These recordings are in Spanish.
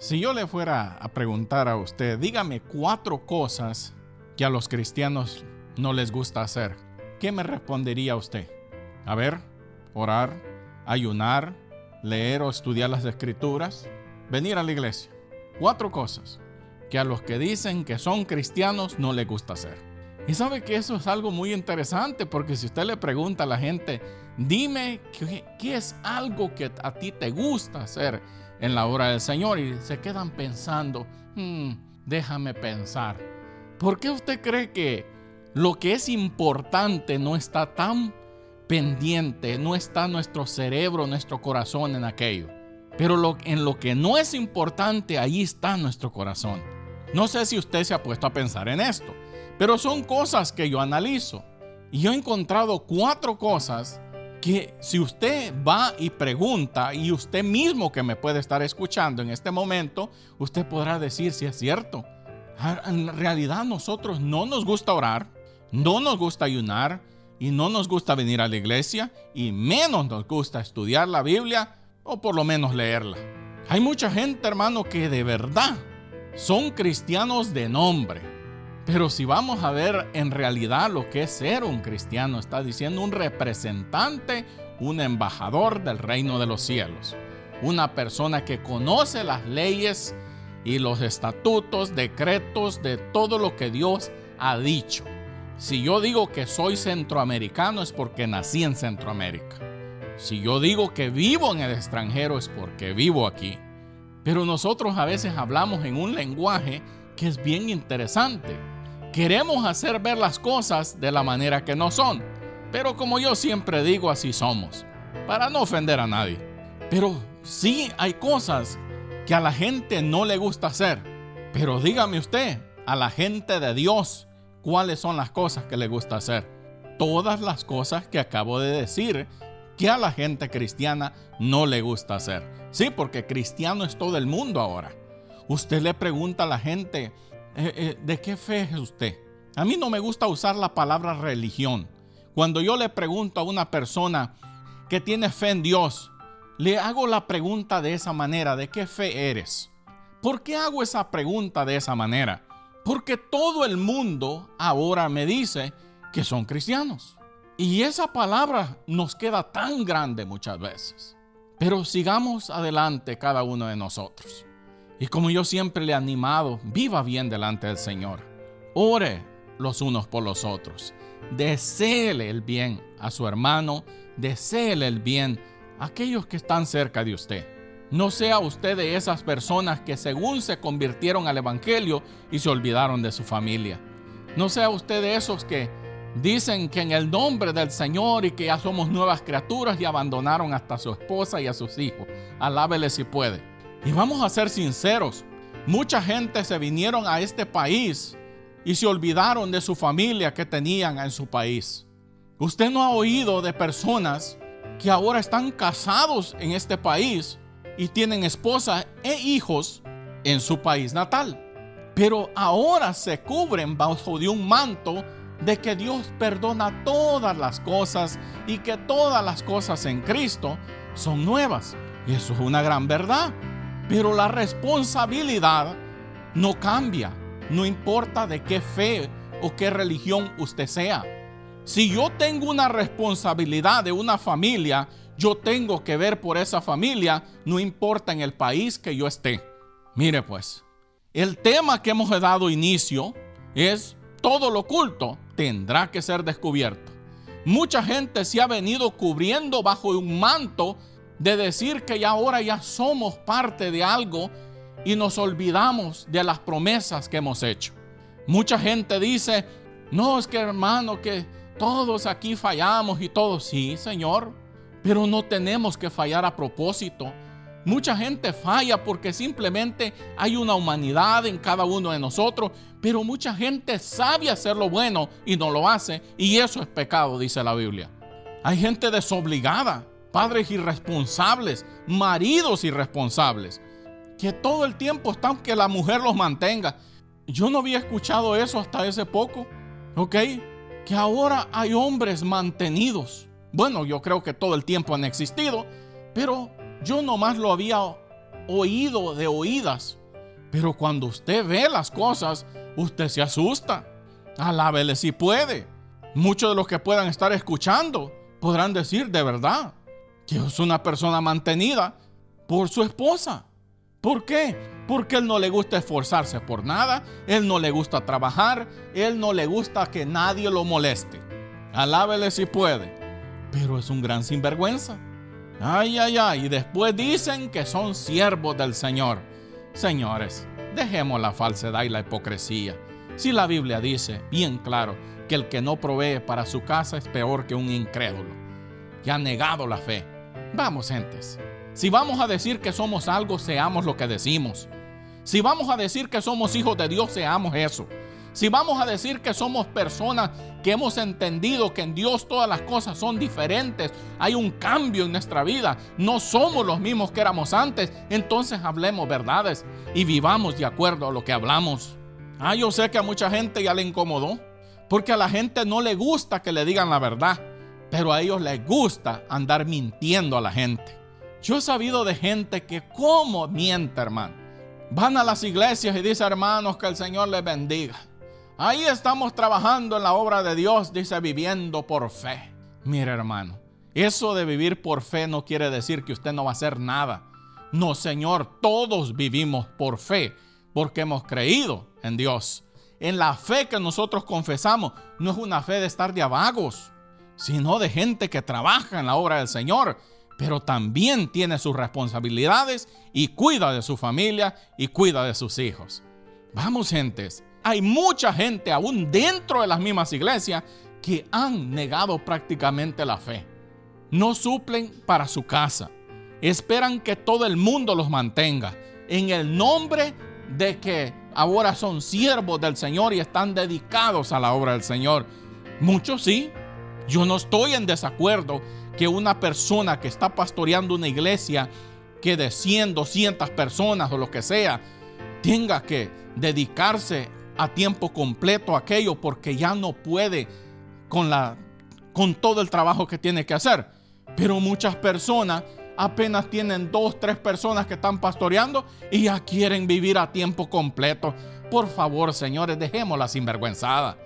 Si yo le fuera a preguntar a usted, dígame cuatro cosas que a los cristianos no les gusta hacer, ¿qué me respondería usted? A ver, orar, ayunar, leer o estudiar las escrituras, venir a la iglesia. Cuatro cosas que a los que dicen que son cristianos no les gusta hacer. Y sabe que eso es algo muy interesante porque si usted le pregunta a la gente, dime qué, es algo que a ti te gusta hacer en la obra del Señor y se quedan pensando, hmm, déjame pensar. ¿Por qué usted cree que lo que es importante no está tan pendiente, no está nuestro cerebro, nuestro corazón en aquello? Pero lo, en lo que no es importante, ahí está nuestro corazón. No sé si usted se ha puesto a pensar en esto, pero son cosas que yo analizo. Y yo he encontrado cuatro cosas que si usted va y pregunta y usted mismo que me puede estar escuchando en este momento, usted podrá decir si es cierto. Ah, en realidad nosotros no nos gusta orar, no nos gusta ayunar y no nos gusta venir a la iglesia y menos nos gusta estudiar la Biblia o por lo menos leerla. Hay mucha gente, hermano, que de verdad son cristianos de nombre pero si vamos a ver en realidad lo que es ser un cristiano, está diciendo un representante, un embajador del reino de los cielos. Una persona que conoce las leyes y los estatutos, decretos de todo lo que Dios ha dicho. Si yo digo que soy centroamericano es porque nací en Centroamérica. Si yo digo que vivo en el extranjero es porque vivo aquí. Pero nosotros a veces hablamos en un lenguaje que es bien interesante queremos hacer ver las cosas de la manera que no son. Pero como yo siempre digo, así somos, para no ofender a nadie. Pero sí hay cosas que a la gente no le gusta hacer. Pero dígame usted, a la gente de Dios, ¿cuáles son las cosas que le gusta hacer? Todas las cosas que acabo de decir que a la gente cristiana no le gusta hacer. Sí, porque cristiano es todo el mundo ahora. Usted le pregunta a la gente, eh, eh, ¿de qué fe es usted? A mí no me gusta usar la palabra religión. Cuando yo le pregunto a una persona que tiene fe en Dios, le hago la pregunta de esa manera, ¿de qué fe eres? ¿Por qué hago esa pregunta de esa manera? Porque todo el mundo ahora me dice que son cristianos. Y esa palabra nos queda tan grande muchas veces. Pero sigamos adelante cada uno de nosotros. Y como yo siempre le he animado, viva bien delante del Señor. Ore los unos por los otros. Deseele el bien a su hermano, deseele el bien a aquellos que están cerca de usted. No sea usted de esas personas que según se convirtieron al Evangelio y se olvidaron de su familia. No sea usted de esos que dicen que en el nombre del Señor y que ya somos nuevas criaturas y abandonaron hasta a su esposa y a sus hijos. Alábele si puede. Y vamos a ser sinceros, mucha gente se vinieron a este país y se olvidaron de su familia que tenían en su país. Usted no ha oído de personas que ahora están casados en este país y tienen esposa e hijos en su país natal. Pero ahora se cubren bajo de un manto de que Dios perdona todas las cosas y que todas las cosas en Cristo son nuevas. Y eso es una gran verdad. Pero la responsabilidad no cambia, no importa de qué fe o qué religión usted sea. Si yo tengo una responsabilidad de una familia, yo tengo que ver por esa familia, no importa en el país que yo esté. Mire pues, el tema que hemos dado inicio es todo lo oculto tendrá que ser descubierto. Mucha gente se ha venido cubriendo bajo un manto de decir que ya ahora ya somos parte de algo y nos olvidamos de las promesas que hemos hecho. Mucha gente dice, no, es que hermano, que todos aquí fallamos y todos, sí, Señor, pero no tenemos que fallar a propósito. Mucha gente falla porque simplemente hay una humanidad en cada uno de nosotros, pero mucha gente sabe hacer lo bueno y no lo hace, y eso es pecado, dice la Biblia. Hay gente desobligada padres irresponsables, maridos irresponsables, que todo el tiempo están que la mujer los mantenga. Yo no había escuchado eso hasta ese poco, ¿ok? Que ahora hay hombres mantenidos. Bueno, yo creo que todo el tiempo han existido, pero yo nomás lo había oído de oídas. Pero cuando usted ve las cosas, usted se asusta. Alábele si puede. Muchos de los que puedan estar escuchando podrán decir de verdad es una persona mantenida por su esposa. ¿Por qué? Porque él no le gusta esforzarse por nada, él no le gusta trabajar, él no le gusta que nadie lo moleste. Alábele si puede, pero es un gran sinvergüenza. Ay, ay, ay, y después dicen que son siervos del Señor. Señores, dejemos la falsedad y la hipocresía. Si la Biblia dice bien claro que el que no provee para su casa es peor que un incrédulo, que ha negado la fe. Vamos, gentes, si vamos a decir que somos algo, seamos lo que decimos. Si vamos a decir que somos hijos de Dios, seamos eso. Si vamos a decir que somos personas que hemos entendido que en Dios todas las cosas son diferentes, hay un cambio en nuestra vida, no somos los mismos que éramos antes, entonces hablemos verdades y vivamos de acuerdo a lo que hablamos. Ah, yo sé que a mucha gente ya le incomodó, porque a la gente no le gusta que le digan la verdad, pero a ellos les gusta andar mintiendo a la gente. Yo he sabido de gente que como miente, hermano. Van a las iglesias y dice, hermanos, que el Señor les bendiga. Ahí estamos trabajando en la obra de Dios, dice, viviendo por fe. Mire, hermano, eso de vivir por fe no quiere decir que usted no va a hacer nada. No, Señor, todos vivimos por fe, porque hemos creído en Dios. En la fe que nosotros confesamos, no es una fe de estar de vagos, sino de gente que trabaja en la obra del Señor pero también tiene sus responsabilidades y cuida de su familia y cuida de sus hijos. Vamos, gentes, hay mucha gente aún dentro de las mismas iglesias que han negado prácticamente la fe. No suplen para su casa. Esperan que todo el mundo los mantenga en el nombre de que ahora son siervos del Señor y están dedicados a la obra del Señor. Muchos sí. Yo no estoy en desacuerdo que una persona que está pastoreando una iglesia que de 100, 200 personas o lo que sea, tenga que dedicarse a tiempo completo a aquello porque ya no puede con, la, con todo el trabajo que tiene que hacer. Pero muchas personas apenas tienen dos, tres personas que están pastoreando y ya quieren vivir a tiempo completo. Por favor, señores, dejemos la sinvergüenzada.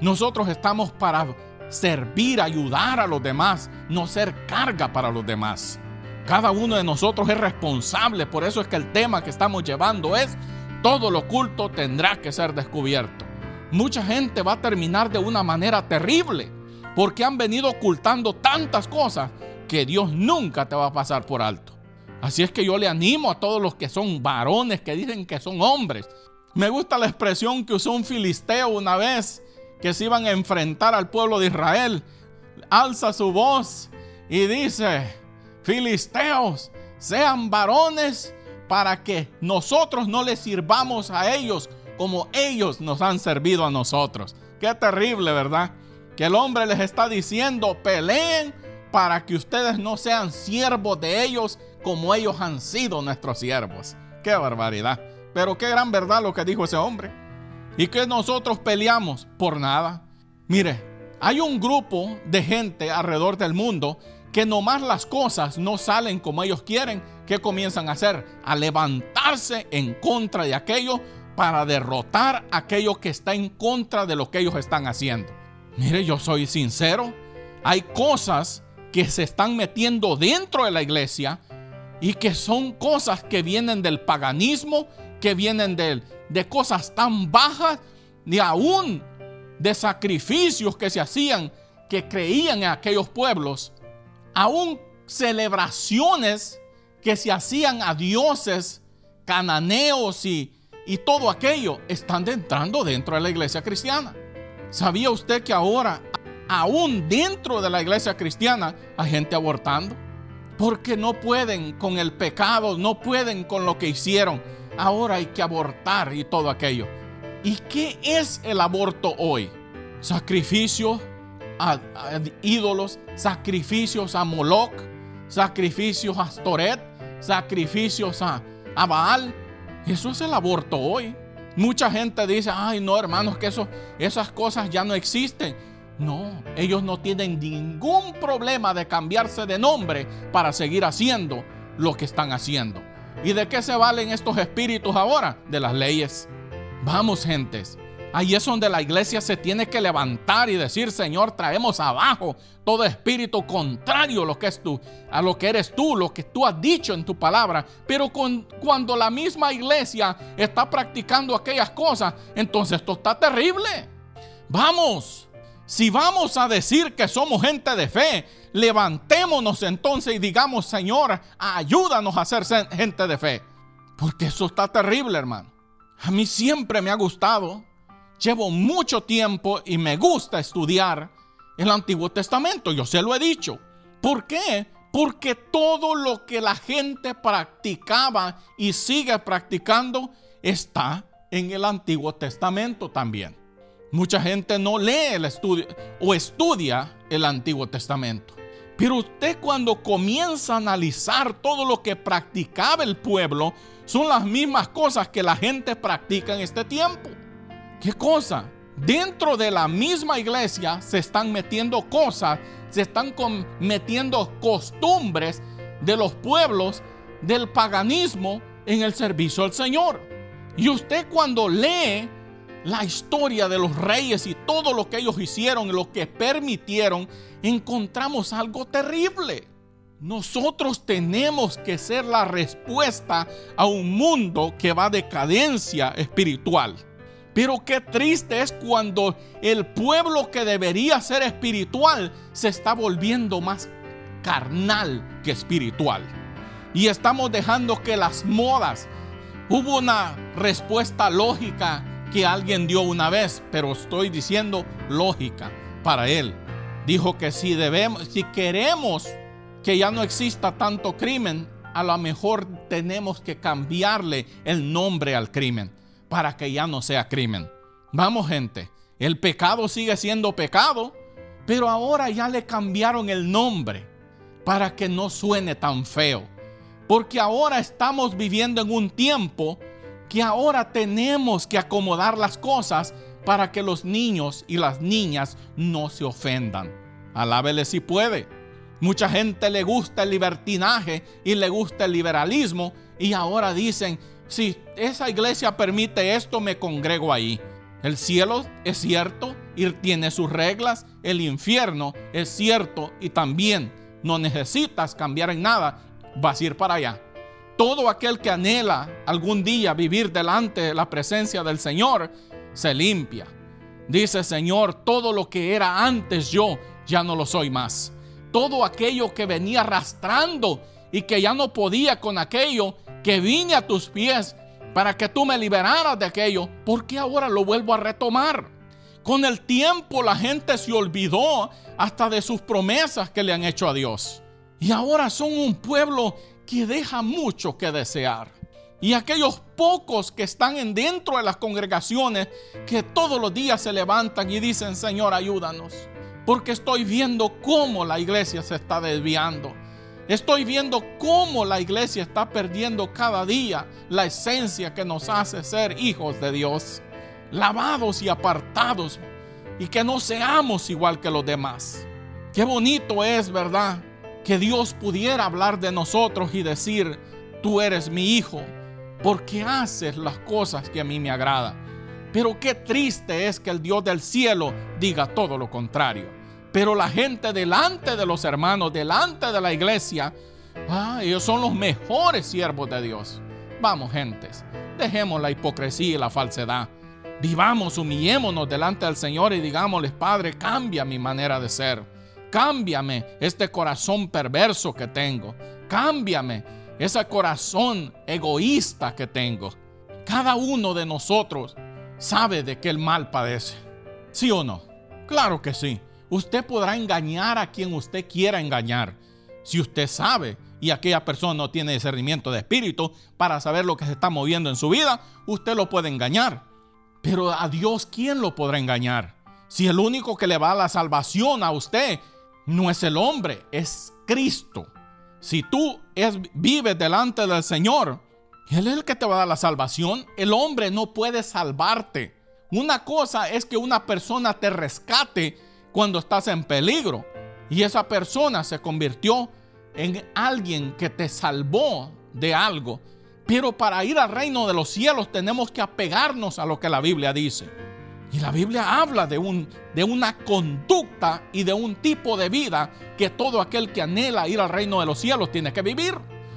Nosotros estamos para servir, ayudar a los demás, no ser carga para los demás. Cada uno de nosotros es responsable, por eso es que el tema que estamos llevando es, todo lo oculto tendrá que ser descubierto. Mucha gente va a terminar de una manera terrible, porque han venido ocultando tantas cosas que Dios nunca te va a pasar por alto. Así es que yo le animo a todos los que son varones, que dicen que son hombres. Me gusta la expresión que usó un filisteo una vez que se iban a enfrentar al pueblo de Israel, alza su voz y dice, Filisteos, sean varones para que nosotros no les sirvamos a ellos como ellos nos han servido a nosotros. Qué terrible, ¿verdad? Que el hombre les está diciendo, peleen para que ustedes no sean siervos de ellos como ellos han sido nuestros siervos. Qué barbaridad. Pero qué gran verdad lo que dijo ese hombre. ¿Y que nosotros peleamos? Por nada. Mire, hay un grupo de gente alrededor del mundo que nomás las cosas no salen como ellos quieren, ¿qué comienzan a hacer? A levantarse en contra de aquello para derrotar aquello que está en contra de lo que ellos están haciendo. Mire, yo soy sincero, hay cosas que se están metiendo dentro de la iglesia y que son cosas que vienen del paganismo, que vienen del, de cosas tan bajas, ni aún de sacrificios que se hacían, que creían en aquellos pueblos, aún celebraciones que se hacían a dioses cananeos y, y todo aquello, están entrando dentro de la iglesia cristiana. ¿Sabía usted que ahora, aún dentro de la iglesia cristiana, hay gente abortando? Porque no pueden con el pecado, no pueden con lo que hicieron ahora hay que abortar y todo aquello. ¿Y qué es el aborto hoy? Sacrificios a, ídolos, sacrificios a Moloch, sacrificios a Storet, sacrificios a, Baal. Eso es el aborto hoy. Mucha gente dice, ay no hermanos, que eso, esas cosas ya no existen. No, ellos no tienen ningún problema de cambiarse de nombre para seguir haciendo lo que están haciendo. ¿Y de qué se valen estos espíritus ahora? De las leyes. Vamos, gentes. Ahí es donde la iglesia se tiene que levantar y decir, Señor, traemos abajo todo espíritu contrario a lo que tú, a lo que eres tú, lo que tú has dicho en tu palabra. Pero cuando la misma iglesia está practicando aquellas cosas, entonces esto está terrible. Vamos, si vamos a decir que somos gente de fe, levantémonos entonces y digamos, Señor, ayúdanos a ser gente de fe. Porque eso está terrible, hermano. A mí siempre me ha gustado llevo mucho tiempo y me gusta estudiar el Antiguo Testamento, yo se lo he dicho. ¿Por qué? Porque todo lo que la gente practicaba y sigue practicando está en el Antiguo Testamento también. Mucha gente no lee el estudio o estudia el Antiguo Testamento. Pero usted cuando comienza a analizar todo lo que practicaba el pueblo, son las mismas cosas que la gente practica en este tiempo. ¿Qué cosa? Dentro de la misma iglesia se están metiendo cosas, se están metiendo costumbres de los pueblos del paganismo en el servicio al Señor. Y usted cuando lee la historia de los reyes y todo lo que ellos hicieron, lo que permitieron, encontramos algo terrible. Nosotros tenemos que ser la respuesta a un mundo que va a decadencia espiritual. Pero qué triste es cuando el pueblo que debería ser espiritual se está volviendo más carnal que espiritual. Y estamos dejando que las modas, hubo una respuesta lógica que alguien dio una vez, pero estoy diciendo lógica para él. Dijo que si debemos, si queremos que ya no exista tanto crimen, a lo mejor tenemos que cambiarle el nombre al crimen para que ya no sea crimen. Vamos gente, el pecado sigue siendo pecado, pero ahora ya le cambiaron el nombre para que no suene tan feo. Porque ahora estamos viviendo en un tiempo que ahora tenemos que acomodar las cosas para que los niños y las niñas no se ofendan. Alábele si puede. Mucha gente le gusta el libertinaje y le gusta el liberalismo y ahora dicen, si esa iglesia permite esto, me congrego ahí. El cielo es cierto y tiene sus reglas. El infierno es cierto y también no necesitas cambiar en nada. Vas a ir para allá. Todo aquel que anhela algún día vivir delante de la presencia del Señor, se limpia. Dice Señor, todo lo que era antes yo, ya no lo soy más. Todo aquello que venía arrastrando y que ya no podía con aquello, que vine a tus pies para que tú me liberaras de aquello, ¿por qué ahora lo vuelvo a retomar? Con el tiempo la gente se olvidó hasta de sus promesas que le han hecho a Dios. Y ahora son un pueblo que deja mucho que desear. Y aquellos pocos que están en dentro de las congregaciones que todos los días se levantan y dicen, Señor, ayúdanos. Porque estoy viendo cómo la iglesia se está desviando. Estoy viendo cómo la iglesia está perdiendo cada día la esencia que nos hace ser hijos de Dios, lavados y apartados, y que no seamos igual que los demás. Qué bonito es, ¿verdad? Que Dios pudiera hablar de nosotros y decir, tú eres mi hijo, porque haces las cosas que a mí me agradan. Pero qué triste es que el Dios del cielo diga todo lo contrario. Pero la gente delante de los hermanos, delante de la iglesia, ah, ellos son los mejores siervos de Dios. Vamos, gentes, dejemos la hipocresía y la falsedad. Vivamos, humillémonos delante del Señor y digámosles, Padre, cambia mi manera de ser. Cámbiame este corazón perverso que tengo. Cámbiame ese corazón egoísta que tengo. Cada uno de nosotros sabe de qué el mal padece. ¿Sí o no? Claro que sí. Usted podrá engañar a quien usted quiera engañar. Si usted sabe y aquella persona no tiene discernimiento de espíritu para saber lo que se está moviendo en su vida, usted lo puede engañar. Pero a Dios, ¿quién lo podrá engañar? Si el único que le va a la salvación a usted no es el hombre, es Cristo. Si tú es, vives delante del Señor, Él es el que te va a dar la salvación. El hombre no puede salvarte. Una cosa es que una persona te rescate cuando estás en peligro. Y esa persona se convirtió en alguien que te salvó de algo. Pero para ir al reino de los cielos tenemos que apegarnos a lo que la Biblia dice. Y la Biblia habla de, un, de una conducta y de un tipo de vida que todo aquel que anhela ir al reino de los cielos tiene que vivir.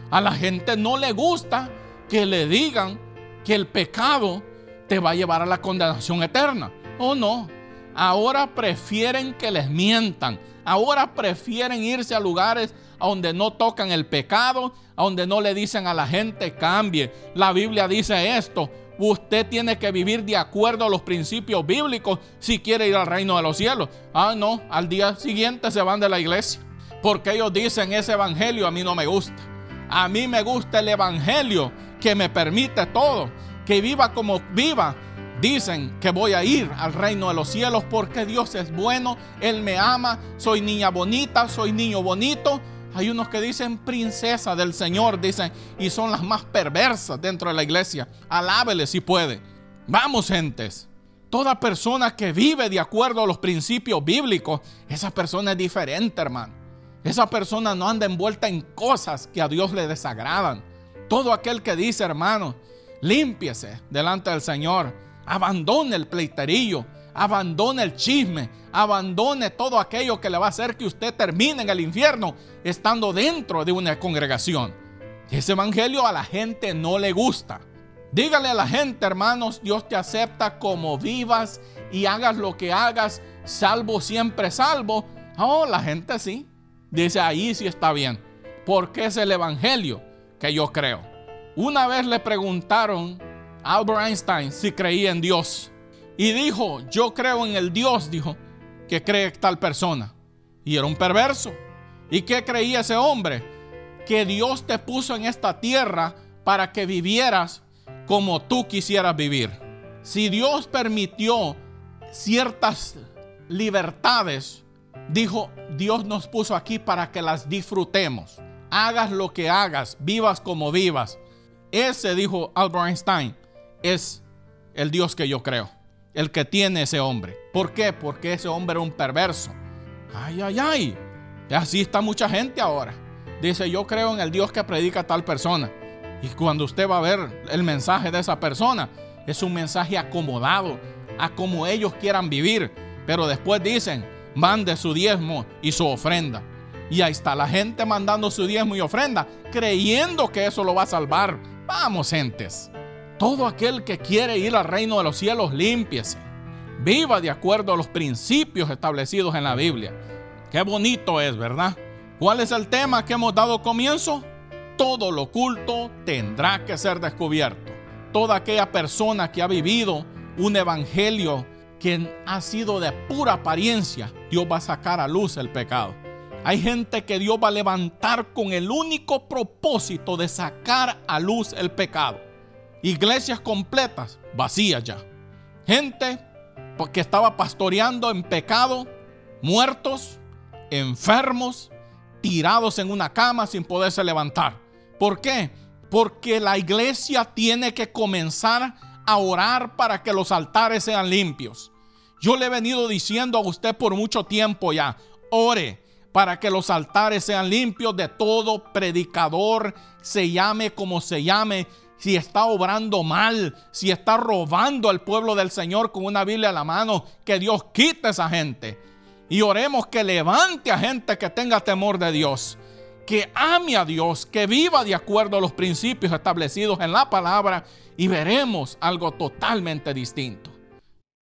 A la gente no le gusta que le digan que el pecado te va a llevar a la condenación eterna. ¿O no? Ahora prefieren que les mientan. Ahora prefieren irse a lugares donde no tocan el pecado, donde no le dicen a la gente cambie. La Biblia dice esto. Usted tiene que vivir de acuerdo a los principios bíblicos si quiere ir al reino de los cielos. Ah, no, al día siguiente se van de la iglesia. Porque ellos dicen ese evangelio a mí no me gusta. A mí me gusta el evangelio que me permite todo. Que viva como viva Dicen que voy a ir al reino de los cielos porque Dios es bueno, Él me ama, soy niña bonita, soy niño bonito. Hay unos que dicen princesa del Señor, dicen, y son las más perversas dentro de la iglesia. Alábele si puede. Vamos, gentes. Toda persona que vive de acuerdo a los principios bíblicos, esa persona es diferente, hermano. Esa persona no anda envuelta en cosas que a Dios le desagradan. Todo aquel que dice, hermano, límpiese delante del Señor Abandone el pleiterillo, abandone el chisme, abandone todo aquello que le va a hacer que usted termine en el infierno estando dentro de una congregación. Ese evangelio a la gente no le gusta. Dígale a la gente, hermanos, Dios te acepta como vivas y hagas lo que hagas, salvo siempre salvo. Oh, la gente sí. Dice, ahí sí está bien. Porque es el evangelio que yo creo. Una vez le preguntaron Albert Einstein si creía en Dios. Y dijo, yo creo en el Dios, dijo, que cree tal persona. Y era un perverso. ¿Y qué creía ese hombre? Que Dios te puso en esta tierra para que vivieras como tú quisieras vivir. Si Dios permitió ciertas libertades, dijo, Dios nos puso aquí para que las disfrutemos. Hagas lo que hagas, vivas como vivas. Ese, dijo Albert Einstein, es el Dios que yo creo, el que tiene ese hombre. ¿Por qué? Porque ese hombre era un perverso. Ay, ay, ay. Y así está mucha gente ahora. Dice, yo creo en el Dios que predica a tal persona. Y cuando usted va a ver el mensaje de esa persona, es un mensaje acomodado a como ellos quieran vivir. Pero después dicen, mande su diezmo y su ofrenda. Y ahí está la gente mandando su diezmo y ofrenda, creyendo que eso lo va a salvar. Vamos, gentes. Todo aquel que quiere ir al reino de los cielos, límpiese. Viva de acuerdo a los principios establecidos en la Biblia. Qué bonito es, ¿verdad? ¿Cuál es el tema que hemos dado comienzo? Todo lo oculto tendrá que ser descubierto. Toda aquella persona que ha vivido un evangelio que ha sido de pura apariencia, Dios va a sacar a luz el pecado. Hay gente que Dios va a levantar con el único propósito de sacar a luz el pecado iglesias completas vacías ya. Gente que estaba pastoreando en pecado, muertos, enfermos, tirados en una cama sin poderse levantar. ¿Por qué? Porque la iglesia tiene que comenzar a orar para que los altares sean limpios. Yo le he venido diciendo a usted por mucho tiempo ya, ore para que los altares sean limpios de todo predicador, se llame como se llame, si está obrando mal, si está robando al pueblo del Señor con una Biblia a la mano, que Dios quite a esa gente. Y oremos que levante a gente que tenga temor de Dios, que ame a Dios, que viva de acuerdo a los principios establecidos en la palabra y veremos algo totalmente distinto.